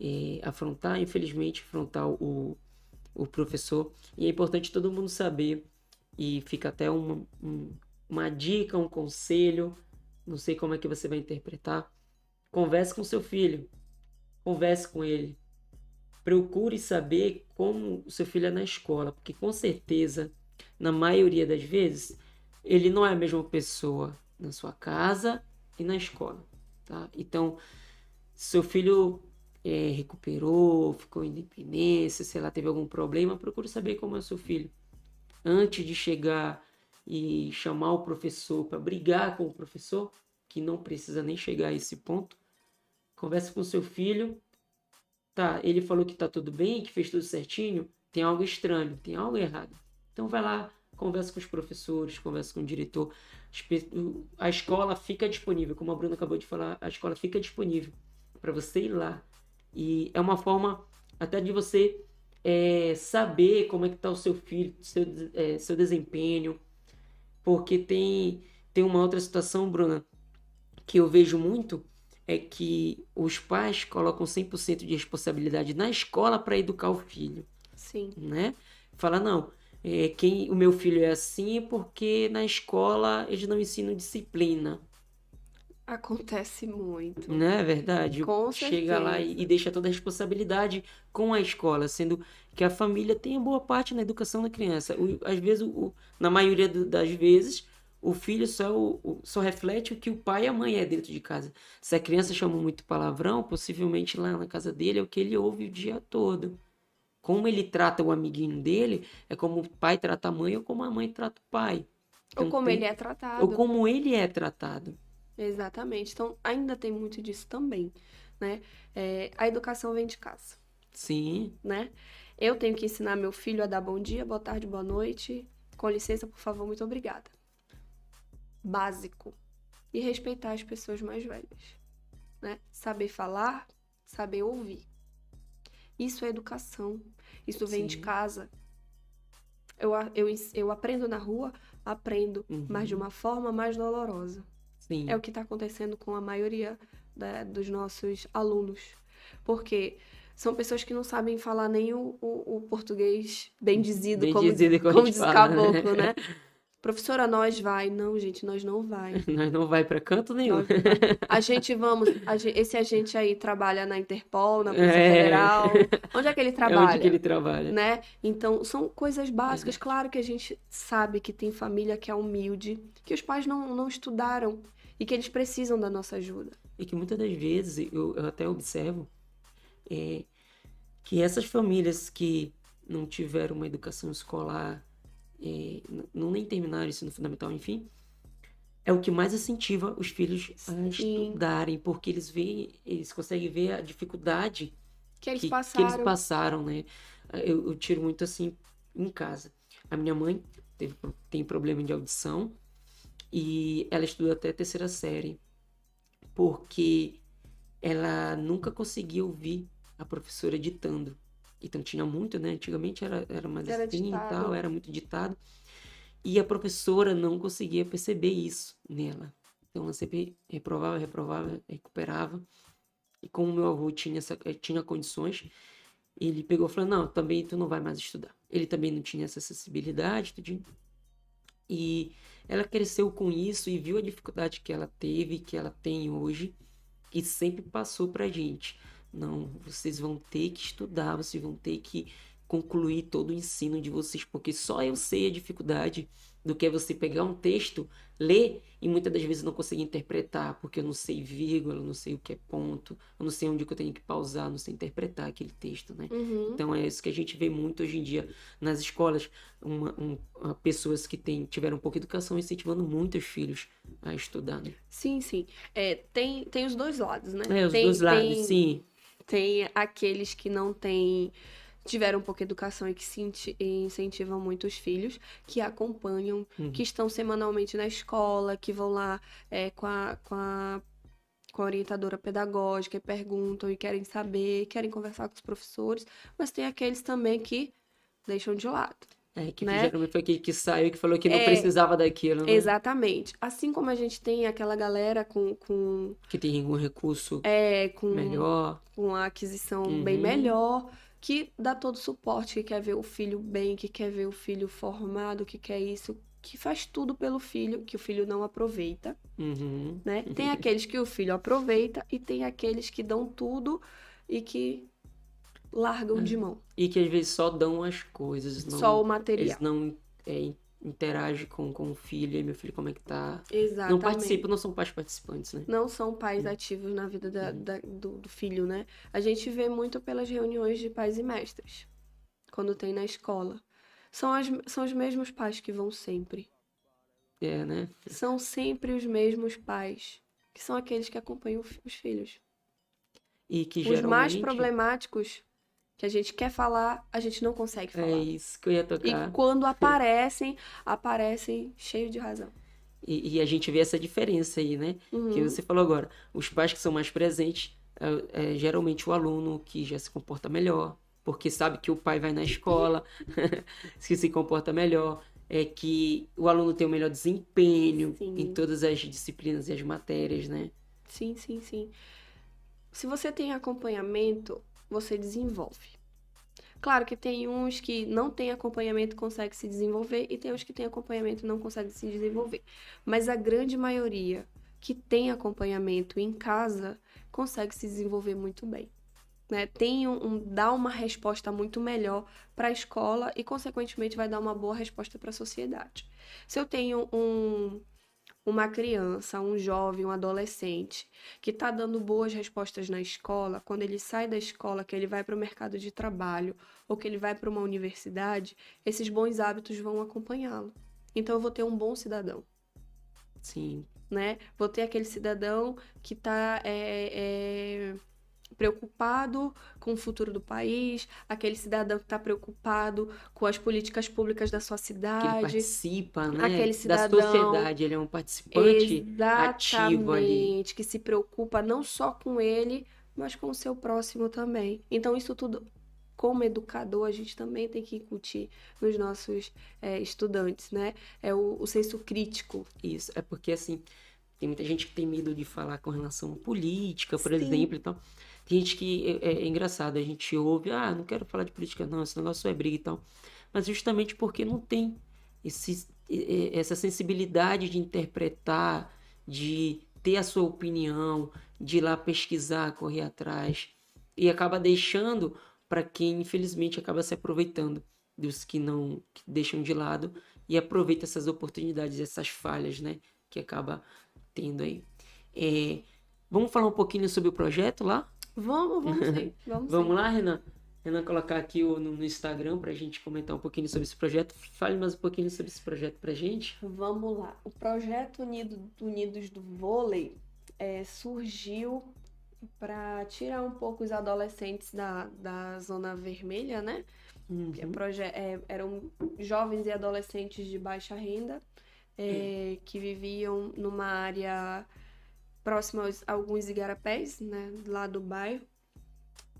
E afrontar, infelizmente, afrontar o, o professor. E é importante todo mundo saber, e fica até uma, um, uma dica, um conselho, não sei como é que você vai interpretar. Converse com seu filho, converse com ele. Procure saber como o seu filho é na escola, porque com certeza, na maioria das vezes, ele não é a mesma pessoa na sua casa e na escola, tá? Então, seu filho é, recuperou, ficou independência, sei lá, teve algum problema, procure saber como é o seu filho. Antes de chegar e chamar o professor para brigar com o professor, que não precisa nem chegar a esse ponto, converse com seu filho. Tá, ele falou que tá tudo bem, que fez tudo certinho, tem algo estranho, tem algo errado. Então vai lá, conversa com os professores, conversa com o diretor. A escola fica disponível, como a Bruna acabou de falar, a escola fica disponível para você ir lá. E é uma forma até de você é, saber como é que está o seu filho, seu, é, seu desempenho. Porque tem, tem uma outra situação, Bruna, que eu vejo muito é que os pais colocam 100% de responsabilidade na escola para educar o filho, Sim. né? Fala, não, é, quem o meu filho é assim é porque na escola eles não ensinam disciplina, Acontece muito. não é verdade? Com Chega lá certeza. e, e deixa toda a responsabilidade com a escola, sendo que a família tem boa parte na educação da criança. O- às vezes, o- na maioria do- das vezes, o filho só, o- o- só reflete o que o pai e a mãe é dentro de casa. Se a criança chama muito palavrão, possivelmente lá na casa dele é o que ele ouve o dia todo. Como ele trata o amiguinho dele, é como o pai trata a mãe ou como a mãe trata o pai. Ou Então, como tem- ele é tratado. ou como ele é tratado. Exatamente. Então, ainda tem muito disso também, né? É, a educação vem de casa, Sim, né? Eu tenho que ensinar meu filho a dar bom dia, boa tarde, boa noite. Com licença, por favor, muito obrigada. Básico. E respeitar as pessoas mais velhas, né? Saber falar, saber ouvir. Isso é educação. Isso vem de Sim. casa. Eu, eu, eu aprendo na rua, aprendo, mas de Uhum. uma forma mais dolorosa. sim. É o que está acontecendo com a maioria da- dos nossos alunos. Porque são pessoas que não sabem falar nem o, o- o português bem dizido, Bem como, dizido, como como diz fala, né? Caboclo, né? Professora, nós vai. Não, gente, nós não vai. Nós não vai para canto nenhum. A gente vamos. a gen- esse agente aí trabalha na Interpol, na Polícia É. Federal. Onde é que ele É trabalha? onde que ele trabalha. né? Então, são coisas básicas. Claro que a gente sabe que tem família que é humilde, que os pais não, não estudaram e que eles precisam da nossa ajuda. E que muitas das vezes eu, eu até observo é, que essas famílias que não tiveram uma educação escolar, é, não nem terminaram o ensino fundamental, enfim, é o que mais incentiva os filhos a Sim. estudarem, porque eles veem, eles conseguem ver a dificuldade Que eles que, que passaram. eles passaram, né? Eu, eu tiro muito assim em casa. A minha mãe teve, tem problema de audição e ela estudou até a terceira série porque ela nunca conseguia ouvir a professora ditando. Então tinha muito, né? Antigamente era, era mais Era assim e ditado. tal, era muito ditado. E a professora não conseguia perceber isso nela. Então ela sempre reprovava, reprovava, recuperava. E como meu avô tinha, essa, eh, tinha condições, ele pegou e falou: Não, também tu não vai mais estudar. Ele também não tinha essa acessibilidade, tudinho. E ela cresceu com isso e viu a dificuldade que ela teve, que ela tem hoje, e sempre passou pra gente. Não, vocês vão ter que estudar, vocês vão ter que concluir todo o ensino de vocês, porque só eu sei a dificuldade do que é você pegar um texto, ler e muitas das vezes não conseguir interpretar, porque eu não sei vírgula, eu não sei o que é ponto, eu não sei onde que eu tenho que pausar, eu não sei interpretar aquele texto, né? Uhum. Então é isso que a gente vê muito hoje em dia nas escolas, uma, um- ah, pessoas que têm, tiveram pouca educação incentivando muito os filhos a estudar, né? Sim, sim. É, tem, tem os dois lados, né? É, os Tem- dois lados, tem- sim. Tem aqueles que não têm, tiveram pouca educação e que incentivam muito os filhos, que acompanham, Uhum. que estão semanalmente na escola, que vão lá é, com a, com a, com a orientadora pedagógica e perguntam e querem saber, querem conversar com os professores, mas tem aqueles também que deixam de lado. É, que né? foi aquele que saiu e que falou que não É, precisava daquilo, né? Exatamente. Assim como a gente tem aquela galera com, com, Que tem um recurso é, com melhor. com a aquisição bem Uhum. melhor, que dá todo o suporte, que quer ver o filho bem, que quer ver o filho formado, que quer isso, que faz tudo pelo filho, que o filho não aproveita, Uhum. né? Tem aqueles que o filho aproveita e tem aqueles que dão tudo e que largam de mão, E que às vezes só dão as coisas, não, só o eles material. não é, interagem com, com o filho, e meu filho, como é que tá? Não Exatamente. participam, não são pais participantes, né? Não são pais ativos na vida da- da- do, do filho, né? A gente vê muito pelas reuniões de pais e mestres, quando tem na escola. São, as, são os mesmos pais que vão sempre. É, né? São sempre os mesmos pais, que são aqueles que acompanham os filhos. E que Os mais geralmente problemáticos que a gente quer falar, a gente não consegue falar. é isso que eu ia E tocar. quando aparecem, aparecem cheio de razão. E, e a gente vê essa diferença aí, né? Uhum. Que você falou agora. Os pais que são mais presentes, é, é geralmente o aluno que já se comporta melhor, porque sabe que o pai vai na escola, que se comporta melhor, é que o aluno tem o melhor desempenho Sim. em todas as disciplinas e as matérias, né? Sim, sim, sim. Se você tem acompanhamento, você desenvolve. Claro que tem uns que não têm acompanhamento e conseguem se desenvolver, e tem uns que têm acompanhamento não conseguem se desenvolver. Mas a grande maioria que tem acompanhamento em casa consegue se desenvolver muito bem. Né? Tem um, um dá uma resposta muito melhor para a escola e, consequentemente, vai dar uma boa resposta para a sociedade. Se eu tenho um, uma criança, um jovem, um adolescente que está dando boas respostas na escola, quando ele sai da escola, que ele vai para o mercado de trabalho ou que ele vai para uma universidade, esses bons hábitos vão acompanhá-lo. Então eu vou ter um bom cidadão. Sim. Né? Vou ter aquele cidadão que está é, é preocupado com o futuro do país, aquele cidadão que está preocupado com as políticas públicas da sua cidade. Que ele participa, né? Aquele cidadão, da sociedade, ele é um participante ativo ali. que se preocupa não só com ele, mas com o seu próximo também. Então, isso tudo, como educador, a gente também tem que incutir nos nossos é, estudantes, né? É o, o senso crítico. Isso, é porque, assim, tem muita gente que tem medo de falar com relação à política, por Sim. exemplo, então... Gente que é, é, é, engraçado, a gente ouve, ah, não quero falar de política, não, esse negócio é briga e tal. Mas justamente porque não tem esse, essa sensibilidade de interpretar, de ter a sua opinião, de ir lá pesquisar, correr atrás. E acaba deixando para quem, infelizmente, acaba se aproveitando dos que não que deixam de lado e aproveita essas oportunidades, essas falhas, né? Que acaba tendo aí. É, vamos falar um pouquinho sobre o projeto lá? Vamos, vamos sim. Vamos, vamos sim. lá, Renan? Renan, colocar aqui no, no Instagram para a gente comentar um pouquinho sobre esse projeto. Fale mais um pouquinho sobre esse projeto para gente. Vamos lá. O projeto Unido, Unidos do Vôlei é, surgiu para tirar um pouco os adolescentes da, da zona vermelha, né? Uhum. É, é, eram jovens e adolescentes de baixa renda é, uhum. que viviam numa área próximo a alguns igarapés, né, lá do bairro.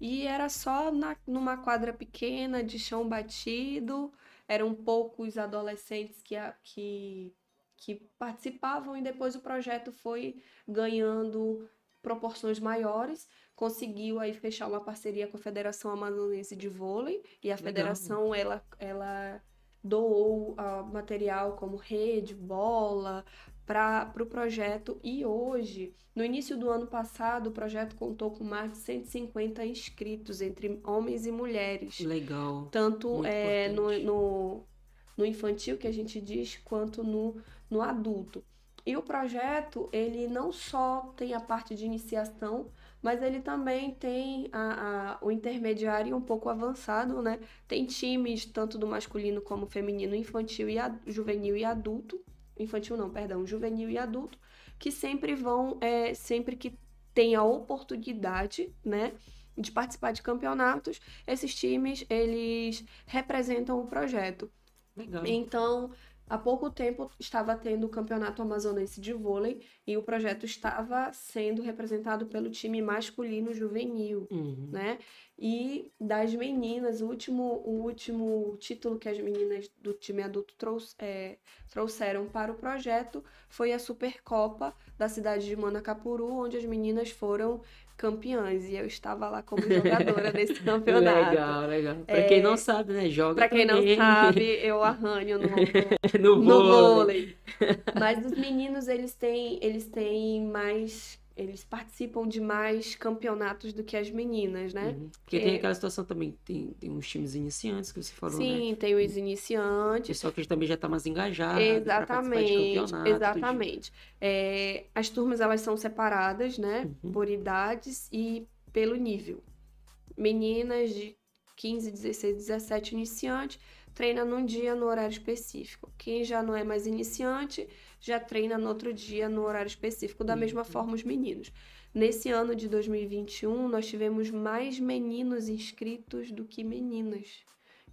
E era só na, numa quadra pequena, de chão batido, eram poucos adolescentes que, que, que participavam e depois o projeto foi ganhando proporções maiores, conseguiu aí fechar uma parceria com a Federação Amazonense de Vôlei e a Legal. federação ela, ela doou uh, material como rede, bola, para o pro projeto e hoje, no início do ano passado, o projeto contou com mais de 150 inscritos entre homens e mulheres. Legal. Tanto é, no, no, no, infantil, que a gente diz, quanto no, no adulto. E o projeto, ele não só tem a parte de iniciação, mas ele também tem a, a, o intermediário um pouco avançado, né? Tem times tanto do masculino como feminino, infantil e a, juvenil e adulto infantil não, perdão, juvenil e adulto, que sempre vão, é, sempre que tem a oportunidade, né, de participar de campeonatos, esses times, eles representam o projeto. Legal. Então, Há pouco tempo estava tendo o Campeonato Amazonense de Vôlei e o projeto estava sendo representado pelo time masculino juvenil, uhum. né? E das meninas, o último, o último título que as meninas do time adulto é, trouxeram para o projeto foi a Supercopa da cidade de Manacapuru, onde as meninas foram campeãs e eu estava lá como jogadora desse campeonato. Legal, legal. Pra é... quem não sabe, né? Joga Pra quem também. não sabe, eu arranho no, no, no, no vôlei. vôlei. Mas os meninos, eles têm, eles têm mais eles participam de mais campeonatos do que as meninas, né? Uhum. Porque tem aquela situação também, tem, tem uns times iniciantes que você falou, Sim, né? tem os iniciantes. Pessoal que também já está mais engajado. Exatamente, exatamente. É, as turmas, elas são separadas, né? Uhum. Por idades e pelo nível. Meninas de 15, 16, 17 iniciantes treina num dia no horário específico. Quem já não é mais iniciante já treina no outro dia no horário específico, da mesma uhum. forma os meninos. Nesse ano de 2021, nós tivemos mais meninos inscritos do que meninas.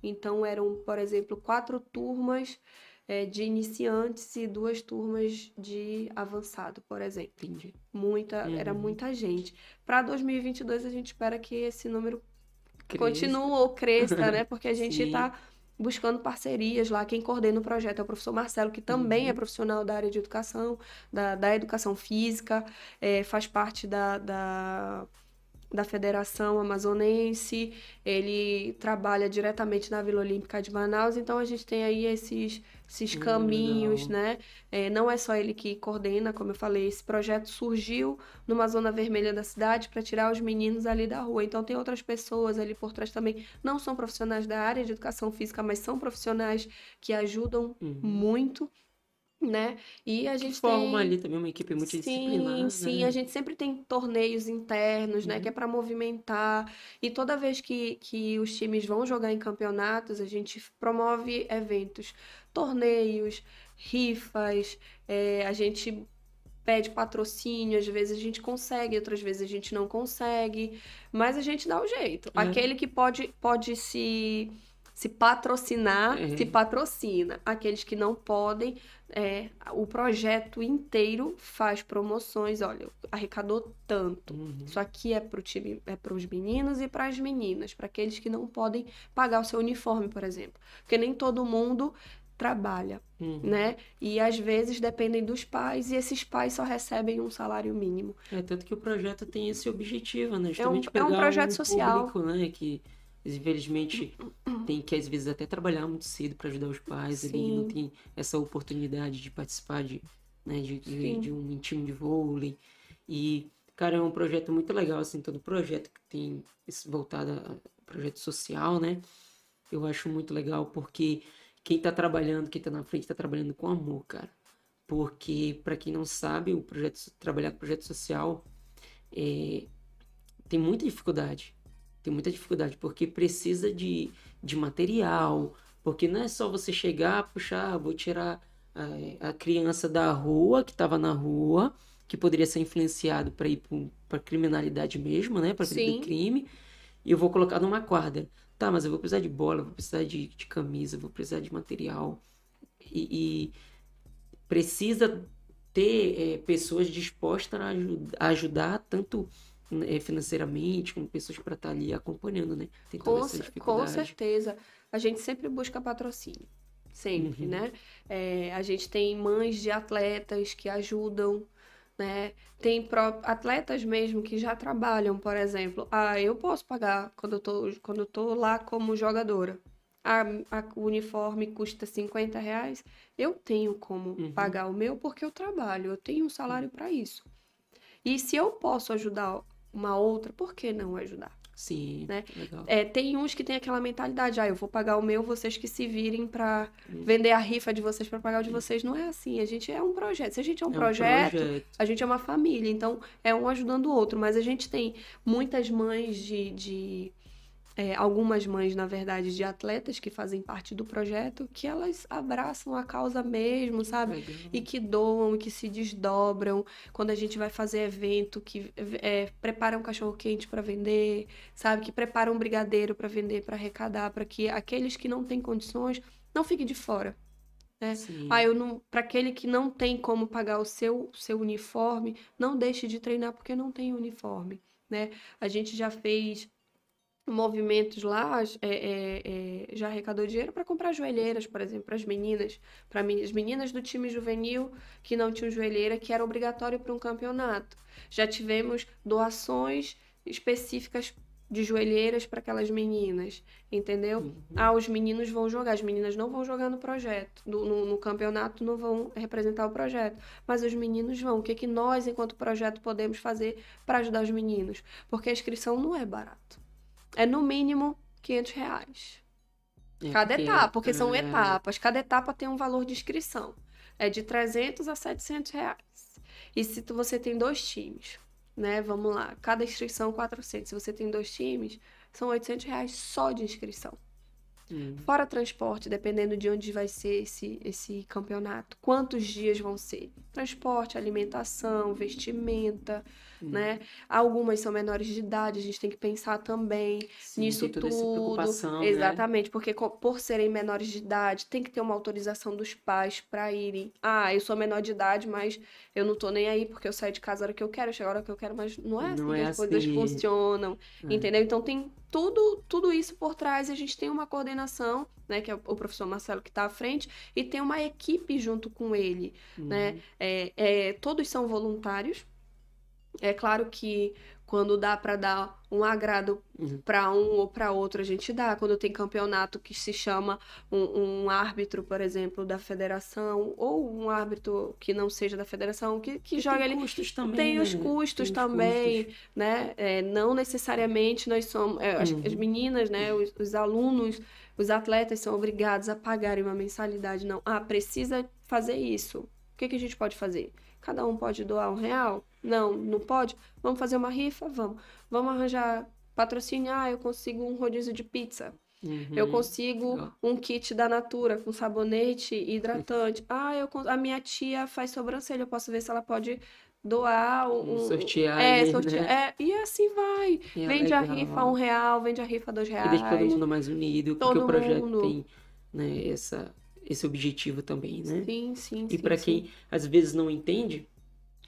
Então, eram, por exemplo, quatro turmas é, de iniciantes e duas turmas de avançado, por exemplo. Entendi. Muita, uhum. Era muita gente. Para 2022, a gente espera que esse número continue ou cresça, né? Porque a gente está buscando parcerias lá. Quem coordena o projeto é o professor Marcelo, que também Uhum. é profissional da área de educação, da, da educação física, é, faz parte da, da, da Federação Amazonense, ele trabalha diretamente na Vila Olímpica de Manaus, então a gente tem aí esses, esses Hum, caminhos, né? É, não é só ele que coordena, como eu falei, esse projeto surgiu numa zona vermelha da cidade para tirar os meninos ali da rua. Então tem outras pessoas ali por trás também, não são profissionais da área de educação física, mas são profissionais que ajudam Uhum. muito, né? E a gente forma tem ali também uma equipe multidisciplinar, Sim, sim, né? a gente sempre tem torneios internos, né, Uhum. que é para movimentar. E toda vez que, que os times vão jogar em campeonatos, a gente promove eventos, torneios, rifas, é, a gente pede patrocínio, às vezes a gente consegue, outras vezes a gente não consegue, mas a gente dá o jeito. É. Aquele que pode, pode se, se patrocinar, É. se patrocina. Aqueles que não podem, é, o projeto inteiro faz promoções. Olha, arrecadou tanto. Uhum. Isso aqui é para time, é para os meninos e para as meninas, para aqueles que não podem pagar o seu uniforme, por exemplo. Porque nem todo mundo trabalha, Uhum. né? E às vezes dependem dos pais e esses pais só recebem um salário mínimo. É tanto que o projeto tem esse objetivo, né? É um, Justamente é um pegar projeto um social. público, né? Que infelizmente tem que às vezes até trabalhar muito cedo para ajudar os pais ali, não tem essa oportunidade de participar de, né, de, de, de um time de vôlei. E, cara, é um projeto muito legal, assim, todo projeto que tem voltado a projeto social, né? Eu acho muito legal porque quem tá trabalhando, quem tá na frente, tá trabalhando com amor, cara. Porque, para quem não sabe, o projeto, trabalhar com projeto social é, tem muita dificuldade. Tem muita dificuldade, porque precisa de, de material, porque não é só você chegar, puxar, vou tirar a, a criança da rua, que estava na rua, que poderia ser influenciado para ir para criminalidade mesmo, né? Para do crime, e eu vou colocar numa quadra. Tá, mas eu vou precisar de bola, vou precisar de, de camisa, vou precisar de material. E, e precisa ter é, pessoas dispostas a, aju- a ajudar, tanto financeiramente, como pessoas para estar ali acompanhando, né? Tem toda Com, essa cer- com dificuldade. certeza. A gente sempre busca patrocínio. Sempre, Uhum. né? É, a gente tem mães de atletas que ajudam, né? Tem atletas mesmo que já trabalham, por exemplo. Ah, eu posso pagar quando eu tô, quando eu tô lá como jogadora. A, a- o uniforme custa 50 reais. Eu tenho como Uhum. pagar o meu porque eu trabalho. Eu tenho um salário para isso. E se eu posso ajudar uma outra, por que não ajudar? Sim, né? legal. É, tem uns que tem aquela mentalidade, ah, eu vou pagar o meu, vocês que se virem pra Hum. vender a rifa de vocês pra pagar o de vocês. Não é assim. A gente é um projeto. Se a gente é um É um projeto, projeto. a gente é uma família. Então, é um ajudando o outro. Mas a gente tem muitas mães de. de é, algumas mães, na verdade, de atletas que fazem parte do projeto, que elas abraçam a causa mesmo, sabe? Legal. E que doam, e que se desdobram. Quando a gente vai fazer evento, que é, prepara um cachorro-quente para vender, sabe? Que prepara um brigadeiro para vender, para arrecadar, para que aqueles que não têm condições não fiquem de fora. né? Sim. Ah, eu não. Para aquele que não tem como pagar o seu, seu uniforme, não deixe de treinar porque não tem uniforme, né? A gente já fez movimentos lá, é, é, é, já arrecadou dinheiro para comprar joelheiras, por exemplo, para as meninas, para as meninas do time juvenil que não tinham joelheira, que era obrigatório para um campeonato. Já tivemos doações específicas de joelheiras para aquelas meninas, entendeu? Uhum. Ah, os meninos vão jogar, as meninas não vão jogar no projeto, no, no, no campeonato não vão representar o projeto, mas os meninos vão. O que, que nós, enquanto projeto, podemos fazer para ajudar os meninos? Porque a inscrição não é barato. É no mínimo 500 reais. É, Cada porque- etapa, porque são é, etapas. Cada etapa tem um valor de inscrição. É de 300 a 700 reais. E se tu- você tem dois times, né? Vamos lá. Cada inscrição 400. Se você tem dois times, são 800 reais só de inscrição. hum, Fora transporte, dependendo de onde vai ser esse, esse campeonato. Quantos dias vão ser? Transporte, alimentação, vestimenta, hum. né? Algumas são menores de idade, a gente tem que pensar também Sim, nisso tem tudo. preocupação, né? Exatamente, porque co- por serem menores de idade, tem que ter uma autorização dos pais para irem. Ah, eu sou menor de idade, mas eu não tô nem aí porque eu saio de casa a hora que eu quero, eu chego a hora que eu quero, mas não é assim Não que é as coisas assim. funcionam, É. entendeu? Então tem tudo, tudo isso por trás, a gente tem uma coordenação, né, que é o professor Marcelo que está à frente, e tem uma equipe junto com ele, né? uhum. né? É, é, todos são voluntários. É claro que quando dá para dar um agrado uhum. para um ou para outro, a gente dá. Quando tem campeonato que se chama um, um, árbitro, por exemplo, da federação, ou um árbitro que não seja da federação, que, que joga ali. Custos também, tem né? os custos tem também, custos. né? É, não necessariamente nós somos. É, as, uhum. as, meninas, né? Os, os alunos, os atletas são obrigados a pagarem uma mensalidade. Não. Ah, precisa fazer isso. O que, que a gente pode fazer? Cada um pode doar um real? Não, não pode? Vamos fazer uma rifa? Vamos. Vamos arranjar patrocínio? Ah, eu consigo um rodízio de pizza. Uhum. Eu consigo um kit da Natura com sabonete hidratante. Ah, eu, a minha tia faz sobrancelha. Eu posso ver se ela pode doar um. Sortear. É, aí, sortear. Né? É, e assim vai. É vende legal. a rifa um real, vende a rifa dois reais. E deixa todo mundo mais unido, todo porque o projeto mundo. tem né, essa, esse objetivo também, né? Sim, sim. E para quem às vezes não entende,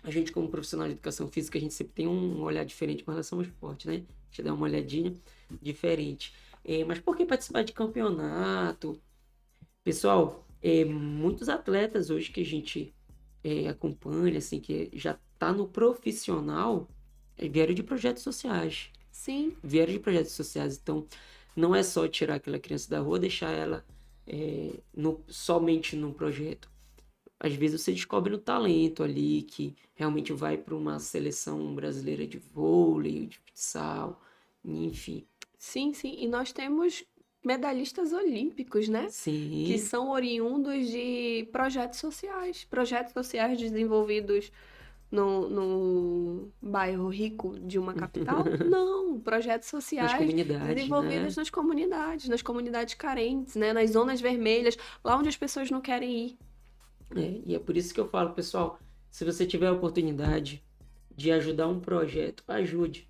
a gente, como profissional de educação física, a gente sempre tem um olhar diferente com relação ao esporte, né? A gente dá uma olhadinha diferente. É, mas por que participar de campeonato? Pessoal, é, muitos atletas hoje que a gente é, acompanha, assim, que já tá no profissional, é, vieram de projetos sociais. Sim. Vieram de projetos sociais. Então, não é só tirar aquela criança da rua, deixar ela é, no, somente num projeto às vezes você descobre um talento ali que realmente vai para uma seleção brasileira de vôlei, de futsal, enfim. Sim, sim. E nós temos medalhistas olímpicos, né? Sim. Que são oriundos de projetos sociais. Projetos sociais desenvolvidos no, no bairro rico de uma capital? Não, projetos sociais desenvolvidos né? nas comunidades, nas comunidades carentes, né? nas zonas vermelhas, lá onde as pessoas não querem ir. É, e é por isso que eu falo, pessoal, se você tiver a oportunidade de ajudar um projeto, ajude.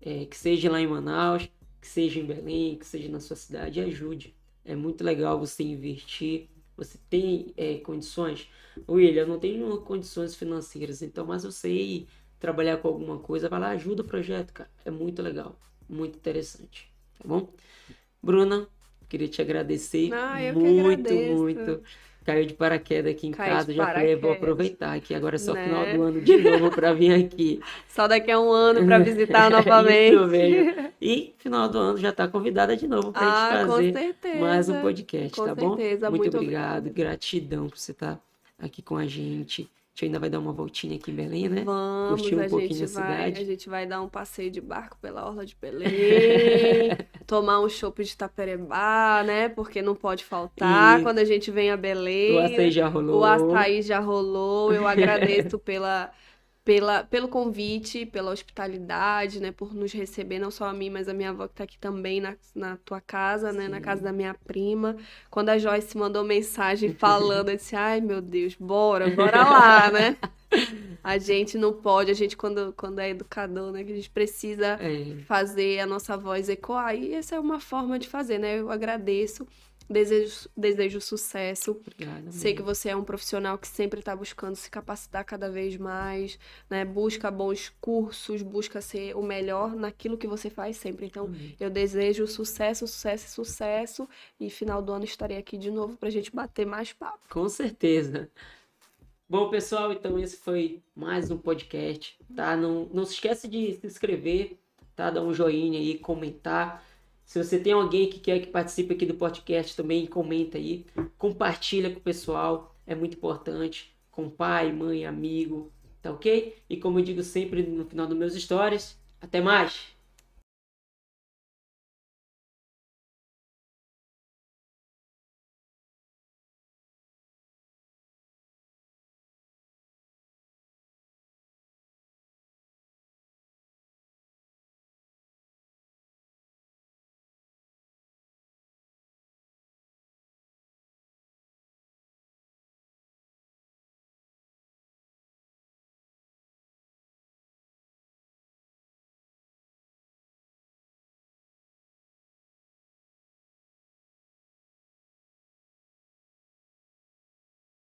É, que seja lá em Manaus, que seja em Belém, que seja na sua cidade, ajude. É muito legal você investir. Você tem é, condições? William, eu não tenho condições financeiras, então, mas eu sei trabalhar com alguma coisa, vai lá, ajuda o projeto, cara. É muito legal, muito interessante, tá bom? Bruna, queria te agradecer ah, muito, muito caiu de paraquedas aqui em casa, já falei, vou aproveitar aqui agora é só né? final do ano de novo para vir aqui. Só daqui a um ano para visitar novamente. Isso mesmo. E final do ano já está convidada de novo para ah, gente fazer certeza, mais um podcast, com tá certeza, bom? Muito, muito obrigado, obrigada. gratidão por você estar tá aqui com a gente. A gente ainda vai dar uma voltinha aqui em Belém, né? Vamos, Curtir um a pouquinho vai, cidade. A gente vai dar um passeio de barco pela Orla de Belém, tomar um chopp de Taperebá, né? Porque não pode faltar E- quando a gente vem a Belém. O açaí já rolou. O açaí já rolou. Eu agradeço pela, pela, pelo convite, pela hospitalidade, né? Por nos receber, não só a mim, mas a minha avó que tá aqui também na, na tua casa, né? Na Sim. casa da minha prima. Quando a Joyce mandou mensagem falando, eu disse, ai meu Deus, bora, bora lá, né? A gente não pode, a gente quando, quando é educador, né? Que a gente precisa É, fazer a nossa voz ecoar. E essa é uma forma de fazer, né? Eu agradeço, desejo, desejo sucesso. obrigada. Sei que você é um profissional que sempre está buscando se capacitar cada vez mais, né? Busca bons cursos, busca ser o melhor naquilo que você faz sempre. Então, Amém. eu desejo sucesso, sucesso, e sucesso. E final do ano estarei aqui de novo para a gente bater mais papo. Com certeza. Bom, pessoal, então esse foi mais um podcast, tá? Não, não se esquece de se inscrever, tá? Dar um joinha aí, comentar. Se você tem alguém que quer que participe aqui do podcast também, comenta aí. Compartilha com o pessoal, é muito importante. Com pai, mãe, amigo, tá ok? E como eu digo sempre no final dos meus stories, até mais!